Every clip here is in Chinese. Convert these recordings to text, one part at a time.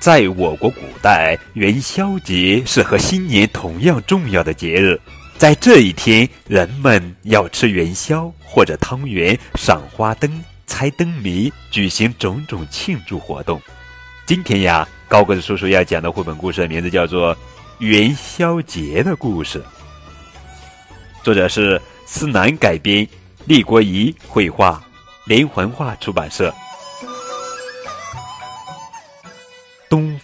在我国古代，元宵节是和新年同样重要的节日。在这一天，人们要吃元宵或者汤圆，赏花灯、猜灯谜，举行种种庆祝活动。今天呀，高个子叔叔要讲的绘本故事的名字叫做《元宵节的故事》，作者是思南改编，立国仪绘画，连环画出版社。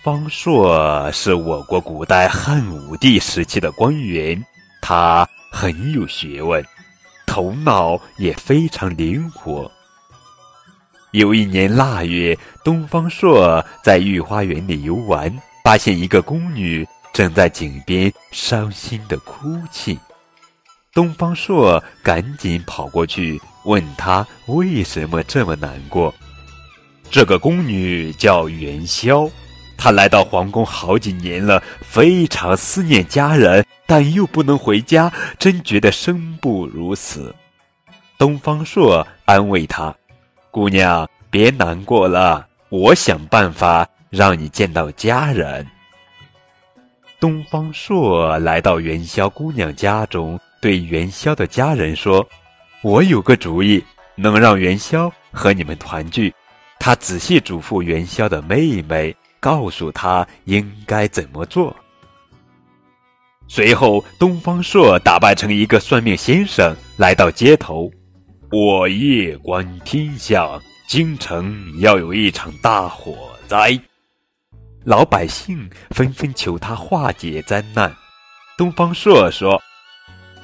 方朔是我国古代汉武帝时期的官员，他很有学问，头脑也非常灵活。有一年腊月，东方朔在御花园里游玩，发现一个宫女正在井边伤心的哭泣。东方朔赶紧跑过去，问她为什么这么难过。这个宫女叫元宵。他来到皇宫好几年了，非常思念家人，但又不能回家，真觉得生不如死。东方朔安慰他：“姑娘，别难过了，我想办法让你见到家人。”东方朔来到元宵姑娘家中，对元宵的家人说：“我有个主意，能让元宵和你们团聚。”他仔细嘱咐元宵的妹妹。告诉他应该怎么做。随后，东方朔打扮成一个算命先生，来到街头。我夜观天象，京城要有一场大火灾。老百姓纷纷求他化解灾难。东方朔说：“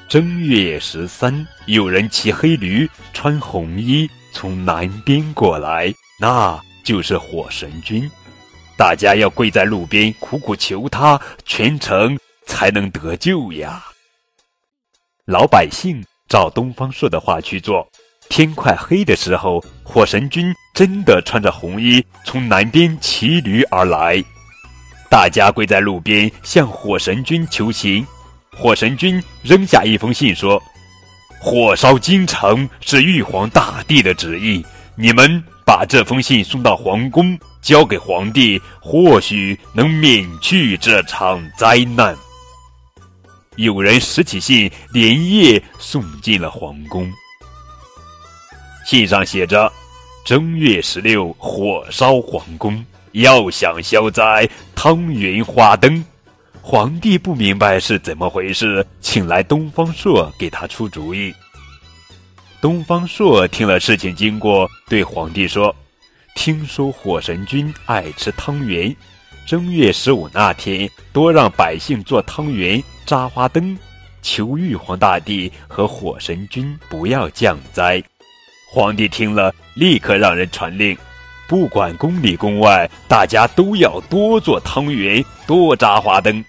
正月十三，有人骑黑驴，穿红衣，从南边过来，那就是火神君。”大家要跪在路边苦苦求他，全城才能得救呀！老百姓照东方朔的话去做，天快黑的时候，火神君真的穿着红衣从南边骑驴而来。大家跪在路边向火神君求情，火神君扔下一封信说：“火烧京城是玉皇大帝的旨意，你们把这封信送到皇宫。”交给皇帝，或许能免去这场灾难。有人拾起信，连夜送进了皇宫。信上写着：“正月十六，火烧皇宫，要想消灾，汤圆花灯。”皇帝不明白是怎么回事，请来东方朔给他出主意。东方朔听了事情经过，对皇帝说。听说火神君爱吃汤圆，正月十五那天多让百姓做汤圆、扎花灯，求玉皇大帝和火神君不要降灾。皇帝听了，立刻让人传令，不管宫里宫外，大家都要多做汤圆，多扎花灯。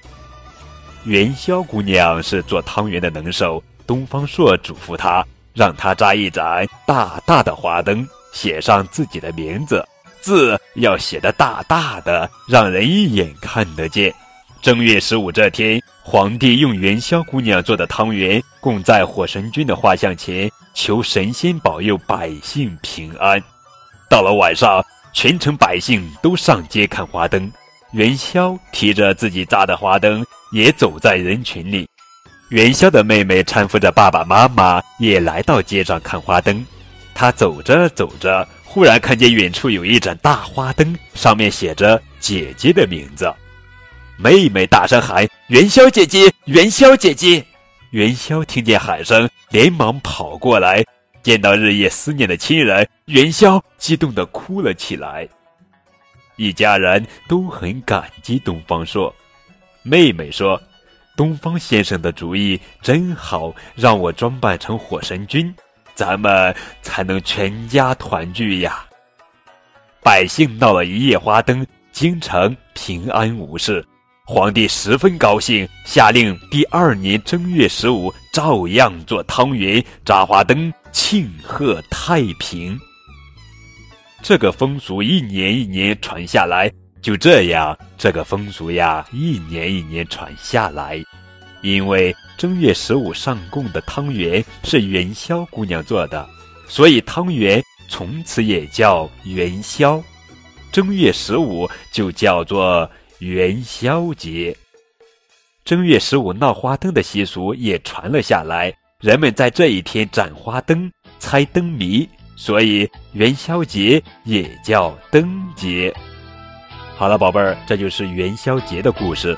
元宵姑娘是做汤圆的能手，东方朔嘱咐她，让她扎一盏大大的花灯。写上自己的名字，字要写得大大的，让人一眼看得见。正月十五这天，皇帝用元宵姑娘做的汤圆供在火神君的画像前，求神仙保佑百姓平安。到了晚上，全城百姓都上街看花灯，元宵提着自己扎的花灯也走在人群里。元宵的妹妹搀扶着爸爸妈妈也来到街上看花灯。他走着走着，忽然看见远处有一盏大花灯，上面写着姐姐的名字。妹妹大声喊：“元宵姐姐，元宵姐姐！”元宵听见喊声，连忙跑过来，见到日夜思念的亲人，元宵激动地哭了起来。一家人都很感激东方朔。妹妹说：“东方先生的主意真好，让我装扮成火神君。”咱们才能全家团聚呀！百姓闹了一夜花灯，京城平安无事，皇帝十分高兴，下令第二年正月十五照样做汤圆、扎花灯，庆贺太平。这个风俗一年一年传下来，就这样，这个风俗呀，一年一年传下来。因为正月十五上供的汤圆是元宵姑娘做的，所以汤圆从此也叫元宵。正月十五就叫做元宵节。正月十五闹花灯的习俗也传了下来，人们在这一天展花灯、猜灯谜，所以元宵节也叫灯节。好了，宝贝儿，这就是元宵节的故事。